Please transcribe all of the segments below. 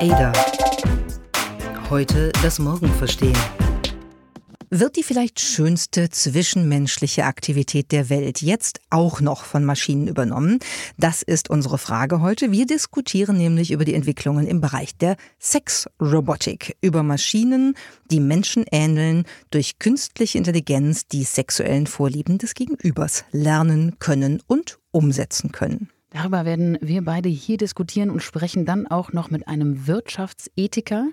Ada. Heute das Morgen verstehen. Wird die vielleicht schönste zwischenmenschliche Aktivität der Welt jetzt auch noch von Maschinen übernommen? Das ist unsere Frage heute. Wir diskutieren nämlich über die Entwicklungen im Bereich der Sexrobotik, über Maschinen, die Menschen ähneln, durch künstliche Intelligenz die sexuellen Vorlieben des Gegenübers lernen können und umsetzen können. Darüber werden wir beide hier diskutieren und sprechen dann auch noch mit einem Wirtschaftsethiker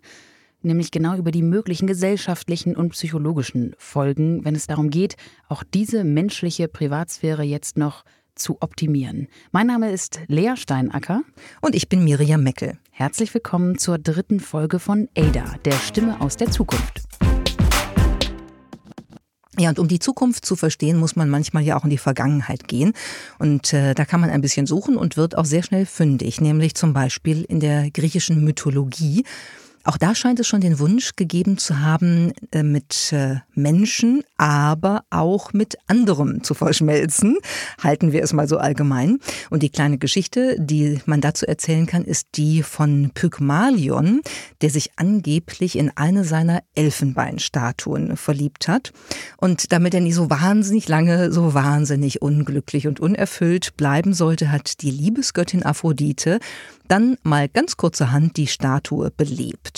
nämlich genau über die möglichen gesellschaftlichen und psychologischen Folgen, wenn es darum geht, auch diese menschliche Privatsphäre jetzt noch zu optimieren. Mein Name ist Lea Steinacker. Und ich bin Miriam Meckel. Herzlich willkommen zur dritten Folge von Ada, der Stimme aus der Zukunft. Ja, und um die Zukunft zu verstehen, muss man manchmal ja auch in die Vergangenheit gehen. Und äh, da kann man ein bisschen suchen und wird auch sehr schnell fündig, nämlich zum Beispiel in der griechischen Mythologie. Auch da scheint es schon den Wunsch gegeben zu haben, äh, mit äh, Menschen, aber auch mit anderem zu verschmelzen. Halten wir es mal so allgemein. Und die kleine Geschichte, die man dazu erzählen kann, ist die von Pygmalion, der sich angeblich in eine seiner Elfenbeinstatuen verliebt hat. Und damit er nicht so wahnsinnig lange, so wahnsinnig unglücklich und unerfüllt bleiben sollte, hat die Liebesgöttin Aphrodite dann mal ganz kurzerhand die Statue belebt.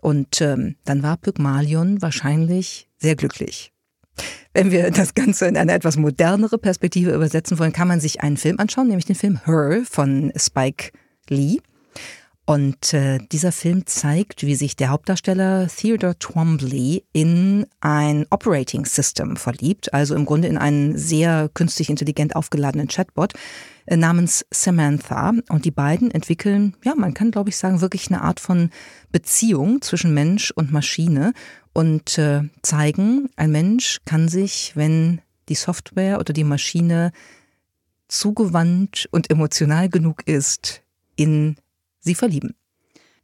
Und ähm, dann war Pygmalion wahrscheinlich sehr glücklich. Wenn wir das Ganze in eine etwas modernere Perspektive übersetzen wollen, kann man sich einen Film anschauen, nämlich den Film Her von Spike Lee. Und äh, dieser Film zeigt, wie sich der Hauptdarsteller Theodore Twombly in ein Operating System verliebt, also im Grunde in einen sehr künstlich intelligent aufgeladenen Chatbot namens Samantha. Und die beiden entwickeln, ja, man kann glaube ich sagen, wirklich eine Art von Beziehung zwischen Mensch und Maschine und äh, zeigen, ein Mensch kann sich, wenn die Software oder die Maschine zugewandt und emotional genug ist, in sie verlieben.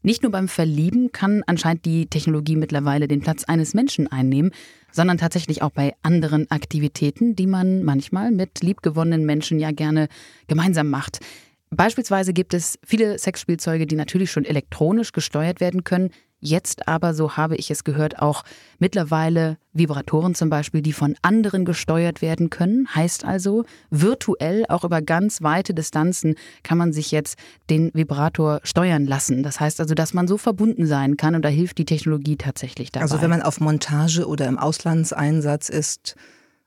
Nicht nur beim Verlieben kann anscheinend die Technologie mittlerweile den Platz eines Menschen einnehmen, sondern tatsächlich auch bei anderen Aktivitäten, die man manchmal mit liebgewonnenen Menschen ja gerne gemeinsam macht. Beispielsweise gibt es viele Sexspielzeuge, die natürlich schon elektronisch gesteuert werden können, Jetzt aber, so habe ich es gehört, auch mittlerweile Vibratoren zum Beispiel, die von anderen gesteuert werden können. Heißt also, virtuell, auch über ganz weite Distanzen, kann man sich jetzt den Vibrator steuern lassen. Das heißt also, dass man so verbunden sein kann und da hilft die Technologie tatsächlich dabei. Also wenn man auf Montage oder im Auslandseinsatz ist,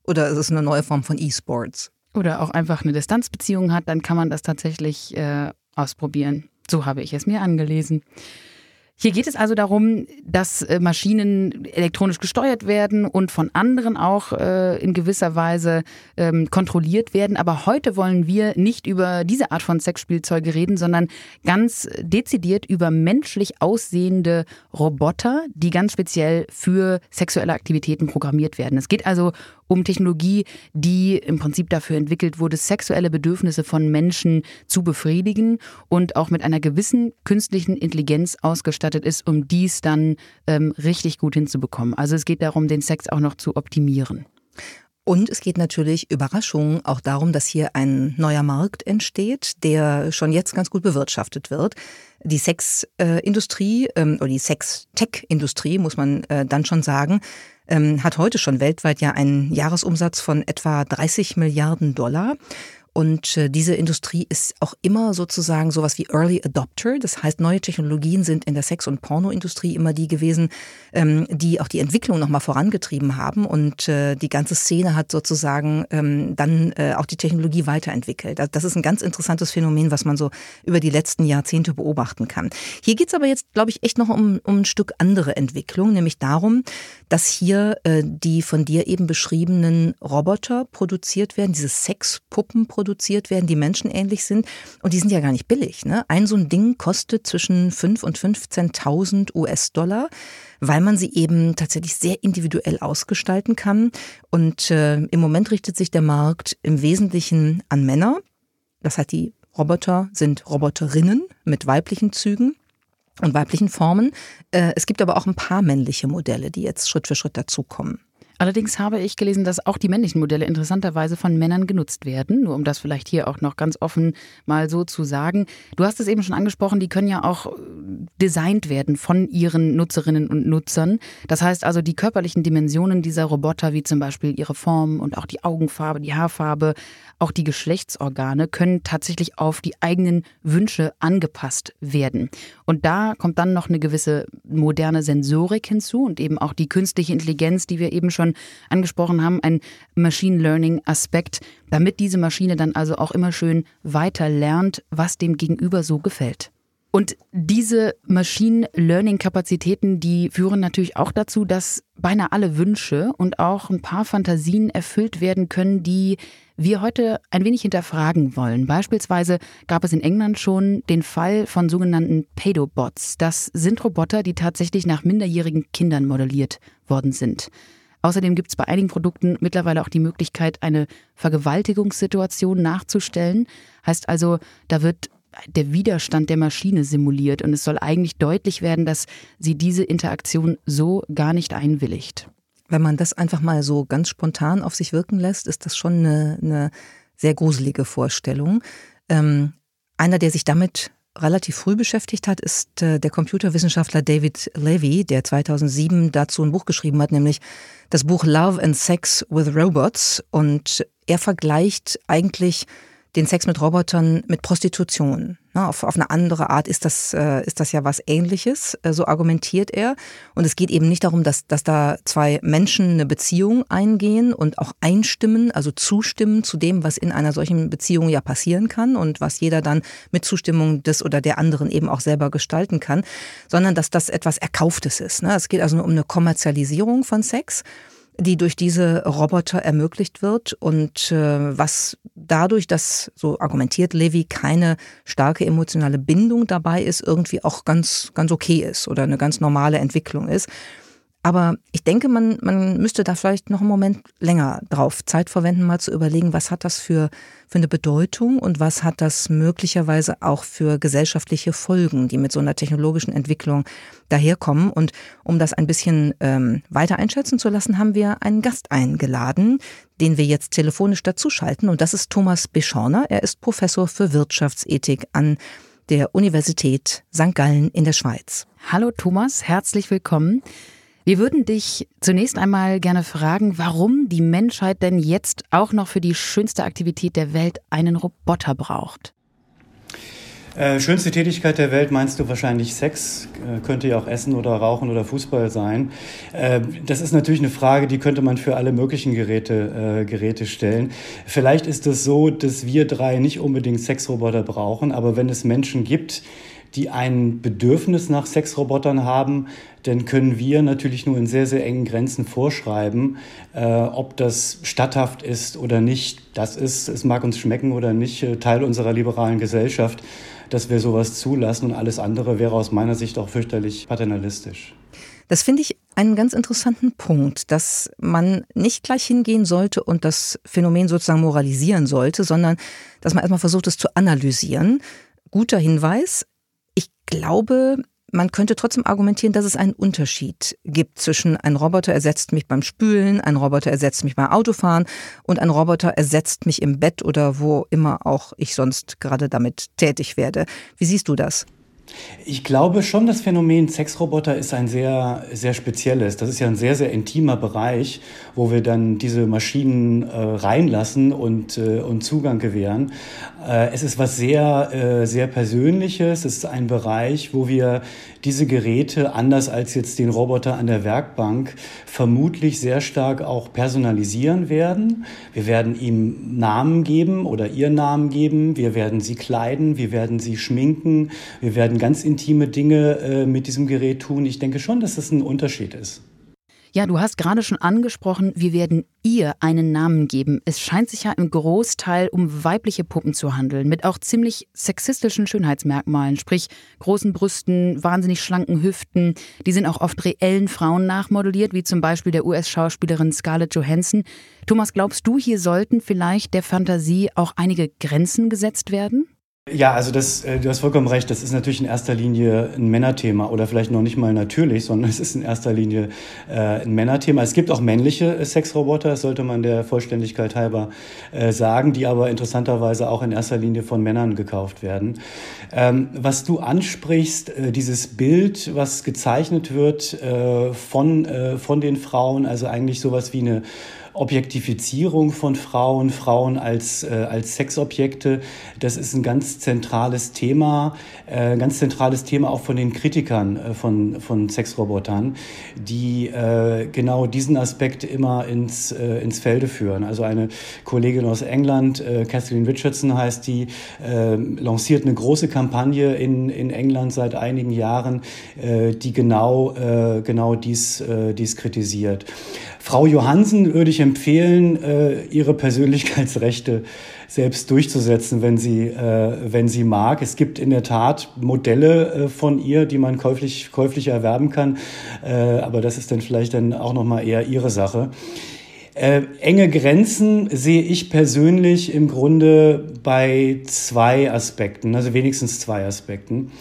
oder ist es eine neue Form von E-Sports? Oder auch einfach eine Distanzbeziehung hat, dann kann man das tatsächlich äh, ausprobieren. So habe ich es mir angelesen. Hier geht es also darum, dass äh, Maschinen elektronisch gesteuert werden und von anderen auch äh, in gewisser Weise ähm, kontrolliert werden. Aber heute wollen wir nicht über diese Art von Sexspielzeuge reden, sondern ganz dezidiert über menschlich aussehende Roboter, die ganz speziell für sexuelle Aktivitäten programmiert werden. Es geht also um Technologie, die im Prinzip dafür entwickelt wurde, sexuelle Bedürfnisse von Menschen zu befriedigen und auch mit einer gewissen künstlichen Intelligenz ausgestattet ist, um dies dann ähm, richtig gut hinzubekommen. Also es geht darum, den Sex auch noch zu optimieren. Und es geht natürlich, Überraschung, auch darum, dass hier ein neuer Markt entsteht, der schon jetzt ganz gut bewirtschaftet wird. Die Sexindustrie äh, ähm, oder die Sex-Tech-Industrie, muss man äh, dann schon sagen, ähm, hat heute schon weltweit ja einen Jahresumsatz von etwa 30 Milliarden Dollar. Und äh, diese Industrie ist auch immer sozusagen sowas wie Early Adopter. Das heißt, neue Technologien sind in der Sex- und Pornoindustrie immer die gewesen, ähm, die auch die Entwicklung nochmal vorangetrieben haben. Und äh, die ganze Szene hat sozusagen ähm, dann äh, auch die Technologie weiterentwickelt. Das ist ein ganz interessantes Phänomen, was man so über die letzten Jahrzehnte beobachten kann. Hier geht's aber jetzt, glaube ich, echt noch um, um ein Stück andere Entwicklung, nämlich darum, dass hier die von dir eben beschriebenen Roboter produziert werden, diese Sexpuppen produziert produziert werden, die menschenähnlich sind. Und die sind ja gar nicht billig. Ne? Ein so ein Ding kostet zwischen 5 und 15.000 US-Dollar, weil man sie eben tatsächlich sehr individuell ausgestalten kann. Und äh, im Moment richtet sich der Markt im Wesentlichen an Männer. Das heißt, die Roboter sind Roboterinnen mit weiblichen Zügen und weiblichen Formen. Äh, es gibt aber auch ein paar männliche Modelle, die jetzt Schritt für Schritt dazukommen. Allerdings habe ich gelesen, dass auch die männlichen Modelle interessanterweise von Männern genutzt werden. Nur um das vielleicht hier auch noch ganz offen mal so zu sagen. Du hast es eben schon angesprochen, die können ja auch designt werden von ihren Nutzerinnen und Nutzern. Das heißt also, die körperlichen Dimensionen dieser Roboter, wie zum Beispiel ihre Form und auch die Augenfarbe, die Haarfarbe, auch die Geschlechtsorgane, können tatsächlich auf die eigenen Wünsche angepasst werden. Und da kommt dann noch eine gewisse moderne Sensorik hinzu und eben auch die künstliche Intelligenz, die wir eben schon angesprochen haben, ein Machine Learning Aspekt, damit diese Maschine dann also auch immer schön weiter lernt, was dem Gegenüber so gefällt. Und diese Machine Learning Kapazitäten, die führen natürlich auch dazu, dass beinahe alle Wünsche und auch ein paar Fantasien erfüllt werden können, die wir heute ein wenig hinterfragen wollen. Beispielsweise gab es in England schon den Fall von sogenannten Pedobots. Das sind Roboter, die tatsächlich nach minderjährigen Kindern modelliert worden sind. Außerdem gibt es bei einigen Produkten mittlerweile auch die Möglichkeit, eine Vergewaltigungssituation nachzustellen. Heißt also, da wird der Widerstand der Maschine simuliert und es soll eigentlich deutlich werden, dass sie diese Interaktion so gar nicht einwilligt. Wenn man das einfach mal so ganz spontan auf sich wirken lässt, ist das schon eine, eine sehr gruselige Vorstellung. Ähm, einer, der sich damit relativ früh beschäftigt hat, ist äh, der Computerwissenschaftler David Levy, der 2007 dazu ein Buch geschrieben hat, nämlich das Buch Love and Sex with Robots. Und er vergleicht eigentlich den Sex mit Robotern mit Prostitution. Ne, auf, auf eine andere Art ist das, äh, ist das ja was Ähnliches, äh, so argumentiert er. Und es geht eben nicht darum, dass, dass da zwei Menschen eine Beziehung eingehen und auch einstimmen, also zustimmen zu dem, was in einer solchen Beziehung ja passieren kann und was jeder dann mit Zustimmung des oder der anderen eben auch selber gestalten kann, sondern dass das etwas Erkauftes ist. Ne? Es geht also nur um eine Kommerzialisierung von Sex die durch diese Roboter ermöglicht wird und äh, was dadurch, dass, so argumentiert Levi, keine starke emotionale Bindung dabei ist, irgendwie auch ganz, ganz okay ist oder eine ganz normale Entwicklung ist. Aber ich denke, man, man müsste da vielleicht noch einen Moment länger drauf Zeit verwenden, mal zu überlegen, was hat das für, für eine Bedeutung und was hat das möglicherweise auch für gesellschaftliche Folgen, die mit so einer technologischen Entwicklung daherkommen. Und um das ein bisschen ähm, weiter einschätzen zu lassen, haben wir einen Gast eingeladen, den wir jetzt telefonisch dazuschalten. Und das ist Thomas Beschorner. Er ist Professor für Wirtschaftsethik an der Universität St. Gallen in der Schweiz. Hallo Thomas, herzlich willkommen. Wir würden dich zunächst einmal gerne fragen, warum die Menschheit denn jetzt auch noch für die schönste Aktivität der Welt einen Roboter braucht. Äh, schönste Tätigkeit der Welt meinst du wahrscheinlich Sex, äh, könnte ja auch Essen oder Rauchen oder Fußball sein. Äh, das ist natürlich eine Frage, die könnte man für alle möglichen Geräte, äh, Geräte stellen. Vielleicht ist es so, dass wir drei nicht unbedingt Sexroboter brauchen, aber wenn es Menschen gibt, die ein Bedürfnis nach Sexrobotern haben, dann können wir natürlich nur in sehr, sehr engen Grenzen vorschreiben, äh, ob das statthaft ist oder nicht. Das ist, es mag uns schmecken oder nicht, äh, Teil unserer liberalen Gesellschaft, dass wir sowas zulassen und alles andere wäre aus meiner Sicht auch fürchterlich paternalistisch. Das finde ich einen ganz interessanten Punkt, dass man nicht gleich hingehen sollte und das Phänomen sozusagen moralisieren sollte, sondern dass man erstmal versucht, es zu analysieren. Guter Hinweis. Ich glaube, man könnte trotzdem argumentieren, dass es einen Unterschied gibt zwischen ein Roboter ersetzt mich beim Spülen, ein Roboter ersetzt mich beim Autofahren und ein Roboter ersetzt mich im Bett oder wo immer auch ich sonst gerade damit tätig werde. Wie siehst du das? Ich glaube schon, das Phänomen Sexroboter ist ein sehr, sehr spezielles. Das ist ja ein sehr, sehr intimer Bereich, wo wir dann diese Maschinen äh, reinlassen und, äh, und Zugang gewähren. Äh, es ist was sehr, äh, sehr Persönliches. Es ist ein Bereich, wo wir diese Geräte, anders als jetzt den Roboter an der Werkbank, vermutlich sehr stark auch personalisieren werden. Wir werden ihm Namen geben oder ihr Namen geben. Wir werden sie kleiden. Wir werden sie schminken. Wir werden ganz intime Dinge äh, mit diesem Gerät tun. Ich denke schon, dass das ein Unterschied ist. Ja, du hast gerade schon angesprochen, wir werden ihr einen Namen geben. Es scheint sich ja im Großteil um weibliche Puppen zu handeln, mit auch ziemlich sexistischen Schönheitsmerkmalen, sprich großen Brüsten, wahnsinnig schlanken Hüften. Die sind auch oft reellen Frauen nachmodelliert, wie zum Beispiel der US-Schauspielerin Scarlett Johansson. Thomas, glaubst du, hier sollten vielleicht der Fantasie auch einige Grenzen gesetzt werden? Ja, also das, äh, du hast vollkommen recht. Das ist natürlich in erster Linie ein Männerthema oder vielleicht noch nicht mal natürlich, sondern es ist in erster Linie äh, ein Männerthema. Es gibt auch männliche äh, Sexroboter, sollte man der Vollständigkeit halber sagen, die aber interessanterweise auch in erster Linie von Männern gekauft werden. Ähm, was du ansprichst, dieses Bild, was gezeichnet wird von, von den Frauen, also eigentlich sowas wie eine Objektifizierung von Frauen, Frauen als, äh, als Sexobjekte, das ist ein ganz zentrales Thema, äh, ganz zentrales Thema auch von den Kritikern äh, von, von Sexrobotern, die äh, genau diesen Aspekt immer ins, äh, ins Felde führen. Also eine Kollegin aus England, äh, Kathleen Richardson heißt die, äh, lanciert eine große Kampagne in, in England seit einigen Jahren, äh, die genau, äh, genau dies, äh, dies kritisiert. Frau Johansen würde ich empfehlen, äh, ihre Persönlichkeitsrechte selbst durchzusetzen, wenn sie, äh, wenn sie mag. Es gibt in der Tat Modelle äh, von ihr, die man käuflich, käuflich erwerben kann, aber das ist dann vielleicht dann auch noch mal eher ihre Sache. Äh, enge Grenzen sehe ich persönlich im Grunde bei zwei Aspekten, also wenigstens zwei Aspekten.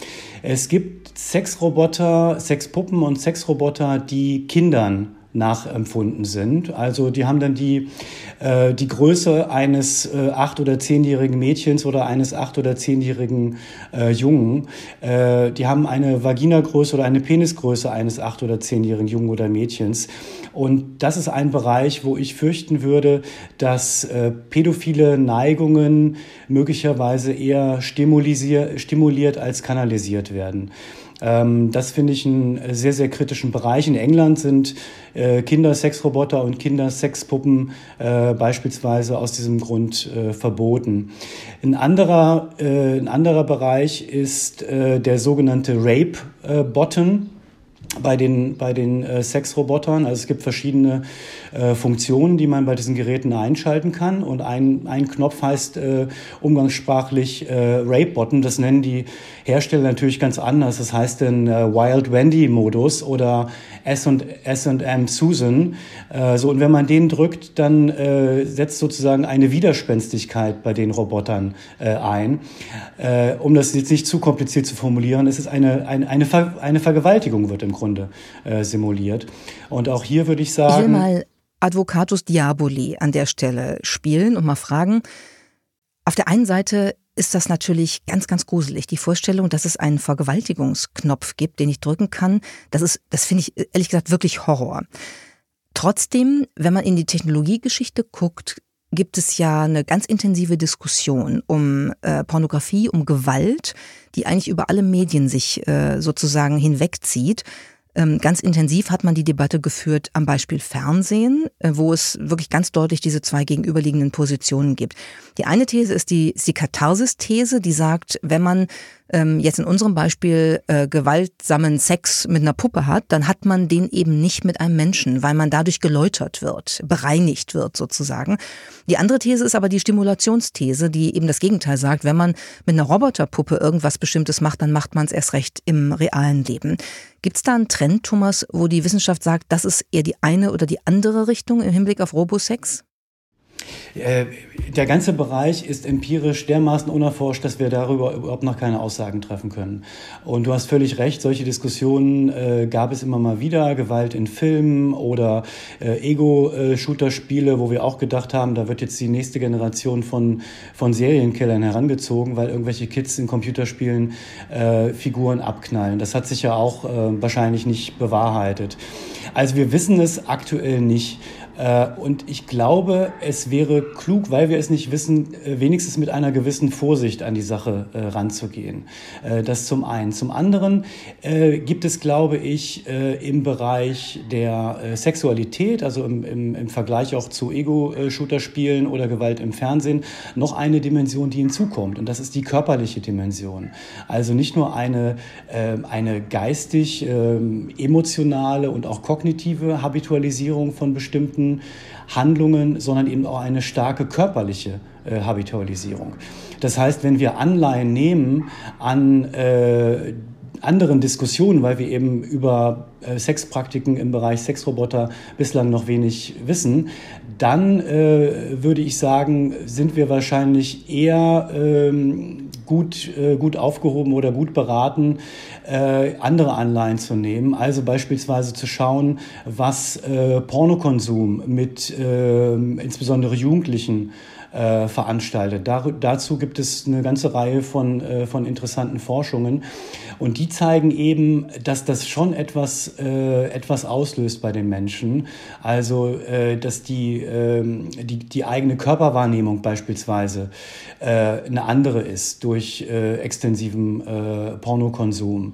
Es gibt Sexroboter, Sexpuppen und Sexroboter, die Kindern nachempfunden sind. Also die haben dann die, äh, die Größe eines äh, acht- oder zehnjährigen Mädchens oder eines acht- oder zehnjährigen äh, Jungen. Äh, die haben eine Vaginagröße oder eine Penisgröße eines acht- oder zehnjährigen Jungen oder Mädchens. Und das ist ein Bereich, wo ich fürchten würde, dass äh, pädophile Neigungen möglicherweise eher stimuliert als kanalisiert werden. Ähm, das finde ich einen sehr, sehr kritischen Bereich. In England sind äh, Kindersexroboter und Kindersexpuppen äh, beispielsweise aus diesem Grund äh, verboten. Ein anderer, äh, ein anderer Bereich ist äh, der sogenannte Rape-Button bei den, bei den äh, Sexrobotern. Also es gibt verschiedene äh, Funktionen, die man bei diesen Geräten einschalten kann. Und ein, ein Knopf heißt äh, umgangssprachlich äh, Rape-Button. Das nennen die Hersteller natürlich ganz anders. Das heißt dann äh, Wild Wendy-Modus oder S&M Susan. Äh, so, und wenn man den drückt, dann äh, setzt sozusagen eine Widerspenstigkeit bei den Robotern äh, ein. Äh, um das jetzt nicht zu kompliziert zu formulieren, es ist eine, eine, eine, Ver eine Vergewaltigung wird im Grunde äh, simuliert. Und auch hier würde ich sagen... Ich will mal Advocatus Diaboli an der Stelle spielen und mal fragen, auf der einen Seite ist das natürlich ganz, ganz gruselig. Die Vorstellung, dass es einen Vergewaltigungsknopf gibt, den ich drücken kann, das ist, das finde ich ehrlich gesagt wirklich Horror. Trotzdem, wenn man in die Technologiegeschichte guckt, gibt es ja eine ganz intensive Diskussion um äh, Pornografie, um Gewalt, die eigentlich über alle Medien sich äh, sozusagen hinwegzieht. Ähm, ganz intensiv hat man die Debatte geführt am Beispiel Fernsehen, äh, wo es wirklich ganz deutlich diese zwei gegenüberliegenden Positionen gibt. Die eine These ist die, ist die Katharsis-These, die sagt, wenn man ähm, jetzt in unserem Beispiel äh, gewaltsamen Sex mit einer Puppe hat, dann hat man den eben nicht mit einem Menschen, weil man dadurch geläutert wird, bereinigt wird sozusagen. Die andere These ist aber die Stimulationsthese, die eben das Gegenteil sagt, wenn man mit einer Roboterpuppe irgendwas Bestimmtes macht, dann macht man es erst recht im realen Leben. Gibt es da einen Trend, Thomas, wo die Wissenschaft sagt, das ist eher die eine oder die andere Richtung im Hinblick auf Robosex? Äh, der ganze Bereich ist empirisch dermaßen unerforscht, dass wir darüber überhaupt noch keine Aussagen treffen können. Und du hast völlig recht, solche Diskussionen äh, gab es immer mal wieder, Gewalt in Filmen oder äh, Ego-Shooter-Spiele, wo wir auch gedacht haben, da wird jetzt die nächste Generation von, von Serienkillern herangezogen, weil irgendwelche Kids in Computerspielen äh, Figuren abknallen. Das hat sich ja auch äh, wahrscheinlich nicht bewahrheitet. Also wir wissen es aktuell nicht. Äh, und ich glaube, es wäre klug, weil wir es nicht wissen, äh, wenigstens mit einer gewissen Vorsicht an die Sache äh, ranzugehen. Das zum einen. Zum anderen gibt es, glaube ich, im Bereich der Sexualität, also im, im, im Vergleich auch zu Ego-Shooter-Spielen oder Gewalt im Fernsehen, noch eine Dimension, die hinzukommt. Und das ist die körperliche Dimension. Also nicht nur eine, eine geistig, emotionale und auch kognitive Habitualisierung von bestimmten bestimmten Handlungen, sondern eben auch eine starke körperliche äh, Habitualisierung. Das heißt, wenn wir Anleihen nehmen an äh, anderen Diskussionen, weil wir eben über äh, Sexpraktiken im Bereich Sexroboter bislang noch wenig wissen, dann äh, würde ich sagen, sind wir wahrscheinlich eher ähm, gut, äh, gut aufgehoben oder gut beraten, äh, andere Anleihen zu nehmen. Also beispielsweise zu schauen, was äh, Pornokonsum mit äh, insbesondere Jugendlichen äh, veranstaltet. Dar dazu gibt es eine ganze Reihe von, äh, von interessanten Forschungen. Und die zeigen eben, dass das schon etwas, äh, etwas auslöst bei den Menschen. Also, äh, dass die, äh, die, die eigene Körperwahrnehmung beispielsweise äh, eine andere ist durch extensiven Pornokonsum.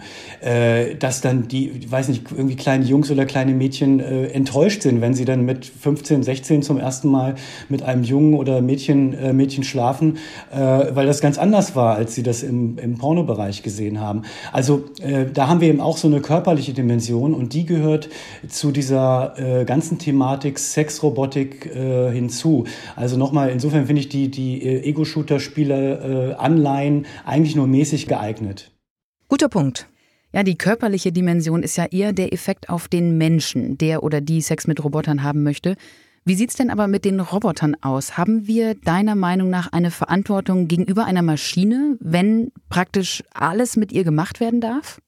Dass dann die, ich weiß nicht, irgendwie kleine Jungs oder kleine Mädchen enttäuscht sind, wenn sie dann mit 15, 16 zum ersten Mal mit einem Jungen oder Mädchen, äh, Mädchen schlafen, äh, weil das ganz anders war, als sie das im, im Pornobereich gesehen haben. Also äh, da haben wir eben auch so eine körperliche Dimension und die gehört zu dieser äh, ganzen Thematik Sexrobotik äh, hinzu. Also nochmal, insofern finde ich die, die äh, Ego-Shooter-Spiele äh, Anleihen eigentlich nur mäßig geeignet. Guter Punkt. Ja, die körperliche Dimension ist ja eher der Effekt auf den Menschen, der oder die Sex mit Robotern haben möchte. Wie sieht's denn aber mit den Robotern aus? Haben wir deiner Meinung nach eine Verantwortung gegenüber einer Maschine, wenn praktisch alles mit ihr gemacht werden darf?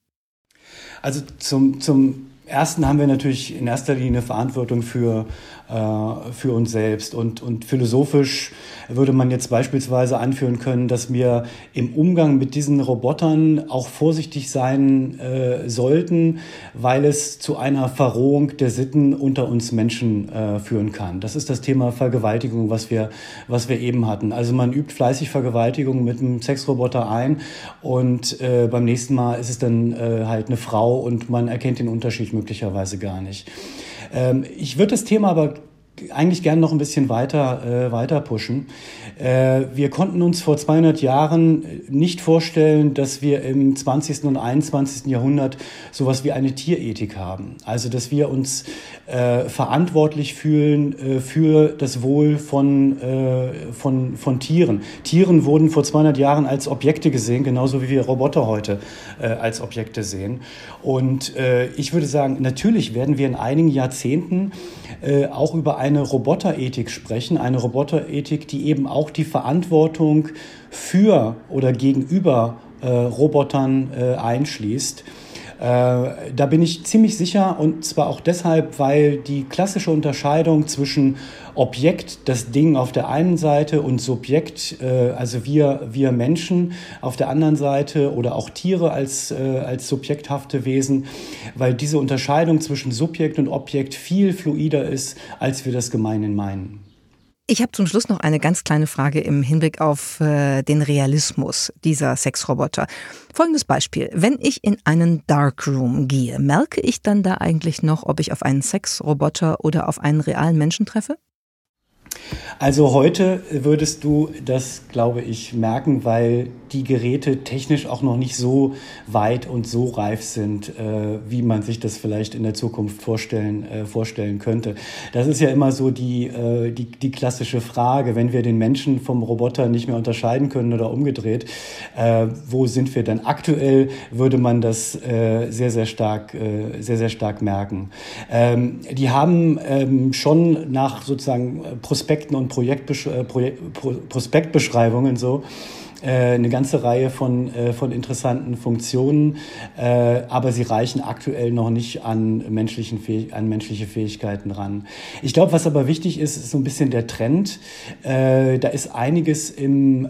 Also zum, zum ersten haben wir natürlich in erster Linie Verantwortung für für uns selbst. Und, und philosophisch würde man jetzt beispielsweise anführen können, dass wir im Umgang mit diesen Robotern auch vorsichtig sein äh, sollten, weil es zu einer Verrohung der Sitten unter uns Menschen äh, führen kann. Das ist das Thema Vergewaltigung, was wir, was wir eben hatten. Also man übt fleißig Vergewaltigung mit einem Sexroboter ein und äh, beim nächsten Mal ist es dann äh, halt eine Frau und man erkennt den Unterschied möglicherweise gar nicht. Ähm, ich würde das Thema aber eigentlich gern noch ein bisschen weiter, äh, weiter pushen. Äh, wir konnten uns vor 200 Jahren nicht vorstellen, dass wir im 20. und 21. Jahrhundert sowas wie eine Tierethik haben. Also, dass wir uns äh, verantwortlich fühlen äh, für das Wohl von, äh, von, von Tieren. Tieren wurden vor 200 Jahren als Objekte gesehen, genauso wie wir Roboter heute äh, als Objekte sehen. Und äh, ich würde sagen, natürlich werden wir in einigen Jahrzehnten äh, auch über eine Roboterethik sprechen, eine Roboterethik, die eben auch die Verantwortung für oder gegenüber äh, Robotern äh, einschließt. Äh, da bin ich ziemlich sicher und zwar auch deshalb, weil die klassische Unterscheidung zwischen Objekt, das Ding auf der einen Seite und Subjekt, äh, also wir, wir Menschen auf der anderen Seite oder auch Tiere als, äh, als subjekthafte Wesen, weil diese Unterscheidung zwischen Subjekt und Objekt viel fluider ist, als wir das gemeinhin meinen. Ich habe zum Schluss noch eine ganz kleine Frage im Hinblick auf äh, den Realismus dieser Sexroboter. Folgendes Beispiel. Wenn ich in einen Darkroom gehe, merke ich dann da eigentlich noch, ob ich auf einen Sexroboter oder auf einen realen Menschen treffe? Also heute würdest du das, glaube ich, merken, weil die Geräte technisch auch noch nicht so weit und so reif sind, äh, wie man sich das vielleicht in der Zukunft vorstellen, äh, vorstellen könnte. Das ist ja immer so die, äh, die, die klassische Frage, wenn wir den Menschen vom Roboter nicht mehr unterscheiden können oder umgedreht, wo sind wir denn? Aktuell würde man das sehr, sehr stark, sehr, sehr stark merken. Ähm, die haben ähm, schon nach sozusagen Prospekten und Projektbesch Projekt, Prospektbeschreibungen so eine ganze Reihe von, äh, von interessanten Funktionen, aber sie reichen aktuell noch nicht an, menschlichen an menschliche Fähigkeiten ran. Ich glaube, was aber wichtig ist, ist so ein bisschen der Trend. Da ist einiges im,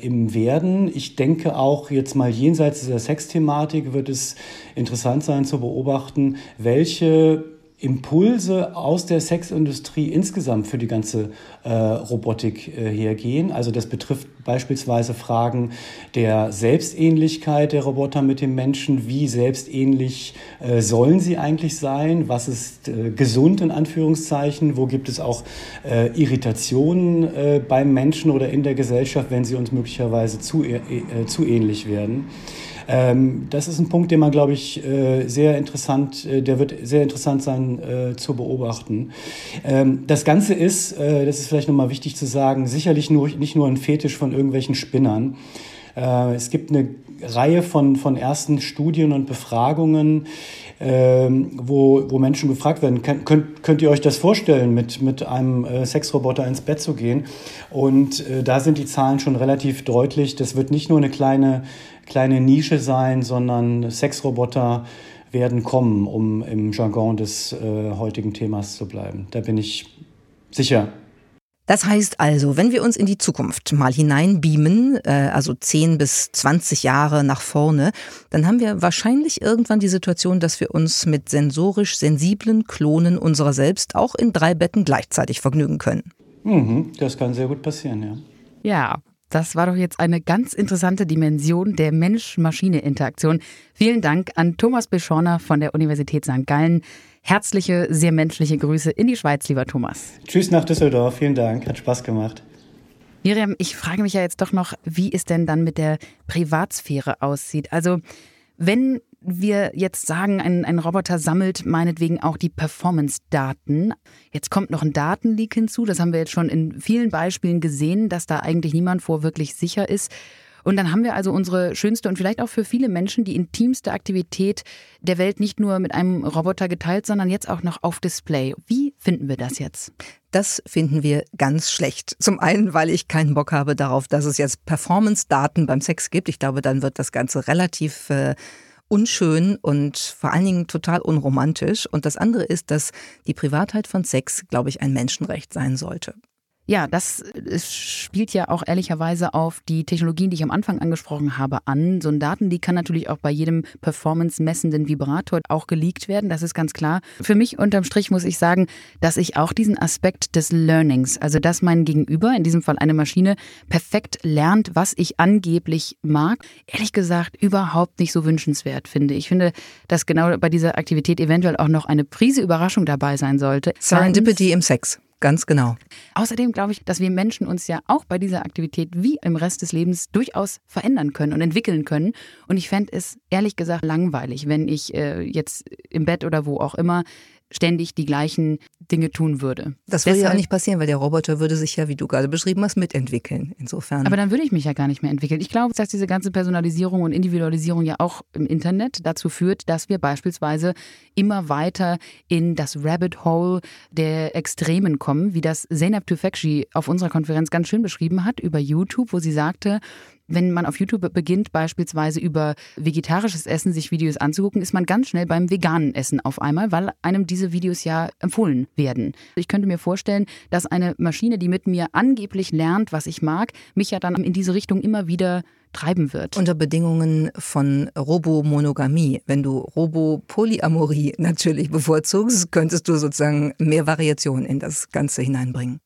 im Werden. Ich denke auch jetzt mal jenseits dieser Sexthematik wird es interessant sein zu beobachten, welche Impulse aus der Sexindustrie insgesamt für die ganze äh, Robotik äh, hergehen. Also das betrifft beispielsweise Fragen der Selbstähnlichkeit der Roboter mit dem Menschen. Wie selbstähnlich äh, sollen sie eigentlich sein? Was ist äh, gesund in Anführungszeichen? Wo gibt es auch äh, Irritationen äh, beim Menschen oder in der Gesellschaft, wenn sie uns möglicherweise zu, zu ähnlich werden? Ähm, das ist ein Punkt, den man, glaube ich, äh, sehr interessant, äh, der wird sehr interessant sein äh, zu beobachten. Ähm, das Ganze ist, das ist vielleicht nochmal wichtig zu sagen, sicherlich nur, nicht nur ein Fetisch von irgendwelchen Spinnern. Es gibt eine Reihe von, von ersten Studien und Befragungen, ähm, wo, wo Menschen gefragt werden, könnt, könnt ihr euch das vorstellen, mit, mit einem äh, Sexroboter ins Bett zu gehen? Und äh, da sind die Zahlen schon relativ deutlich. Das wird nicht nur eine kleine, kleine Nische sein, sondern Sexroboter werden kommen, um im Jargon des äh, heutigen Themas zu bleiben. Da bin ich sicher. Das heißt also, wenn wir uns in die Zukunft mal hineinbeamen, äh, also 10 bis 20 Jahre nach vorne, dann haben wir wahrscheinlich irgendwann die Situation, dass wir uns mit sensorisch sensiblen Klonen unserer selbst auch in drei Betten gleichzeitig vergnügen können. Mhm, das kann sehr gut passieren, ja. Ja, das war doch jetzt eine ganz interessante Dimension der Mensch-Maschine-Interaktion. Vielen Dank an Thomas Beschorner von der Universität St. Gallen. Herzliche, sehr menschliche Grüße in die Schweiz, lieber Thomas. Tschüss nach Düsseldorf. Vielen Dank. Hat Spaß gemacht. Miriam, ich frage mich ja jetzt doch noch, wie es denn dann mit der Privatsphäre aussieht. Also, wenn wir jetzt sagen, ein, ein Roboter sammelt meinetwegen auch die Performance-Daten. Jetzt kommt noch ein Datenleak hinzu. Das haben wir jetzt schon in vielen Beispielen gesehen, dass da eigentlich niemand vor wirklich sicher ist. Und dann haben wir also unsere schönste und vielleicht auch für viele Menschen die intimste Aktivität der Welt nicht nur mit einem Roboter geteilt, sondern jetzt auch noch auf Display. Wie finden wir das jetzt? Das finden wir ganz schlecht. Zum einen, weil ich keinen Bock habe darauf, dass es jetzt Performance-Daten beim Sex gibt. Ich glaube, dann wird das Ganze relativ äh, unschön und vor allen Dingen total unromantisch. Und das andere ist, dass die Privatheit von Sex, glaube ich, ein Menschenrecht sein sollte. Ja, das spielt ja auch ehrlicherweise auf die Technologien, die ich am Anfang angesprochen habe, an. So ein Datenleak kann natürlich auch bei jedem performance-messenden Vibrator auch geleakt werden, das ist ganz klar. Für mich unterm Strich muss ich sagen, dass ich auch diesen Aspekt des Learnings, also dass mein Gegenüber, in diesem Fall eine Maschine, perfekt lernt, was ich angeblich mag, ehrlich gesagt überhaupt nicht so wünschenswert finde. Ich finde, dass genau bei dieser Aktivität eventuell auch noch eine Prise Überraschung dabei sein sollte. Serendipity im Sex. Ganz genau. Außerdem glaube ich, dass wir Menschen uns ja auch bei dieser Aktivität wie im Rest des Lebens durchaus verändern können und entwickeln können. Und ich fände es ehrlich gesagt langweilig, wenn ich äh, jetzt im Bett oder wo auch immer ständig die gleichen Dinge tun würde. Das würde ja auch nicht passieren, weil der Roboter würde sich ja, wie du gerade beschrieben hast, mitentwickeln. Insofern. Aber dann würde ich mich ja gar nicht mehr entwickeln. Ich glaube, dass diese ganze Personalisierung und Individualisierung ja auch im Internet dazu führt, dass wir beispielsweise immer weiter in das Rabbit Hole der Extremen kommen, wie das Zeynep Tufekci auf unserer Konferenz ganz schön beschrieben hat über YouTube, wo sie sagte, wenn man auf YouTube beginnt, beispielsweise über vegetarisches Essen sich Videos anzugucken, ist man ganz schnell beim veganen Essen auf einmal, weil einem diese Videos ja empfohlen werden. Ich könnte mir vorstellen, dass eine Maschine, die mit mir angeblich lernt, was ich mag, mich ja dann in diese Richtung immer wieder treiben wird. Unter Bedingungen von Robomonogamie. Wenn du Robopolyamorie natürlich bevorzugst, könntest du sozusagen mehr Variation in das Ganze hineinbringen.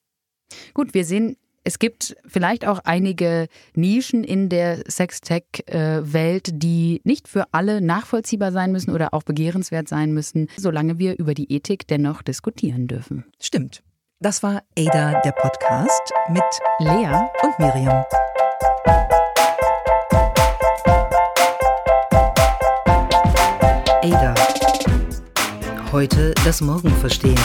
Gut, wir sehen es gibt vielleicht auch einige Nischen in der Sextech-Welt, die nicht für alle nachvollziehbar sein müssen oder auch begehrenswert sein müssen, solange wir über die Ethik dennoch diskutieren dürfen. Stimmt. Das war Ada, der Podcast mit Lea und Miriam. Ada. Heute das Morgen verstehen.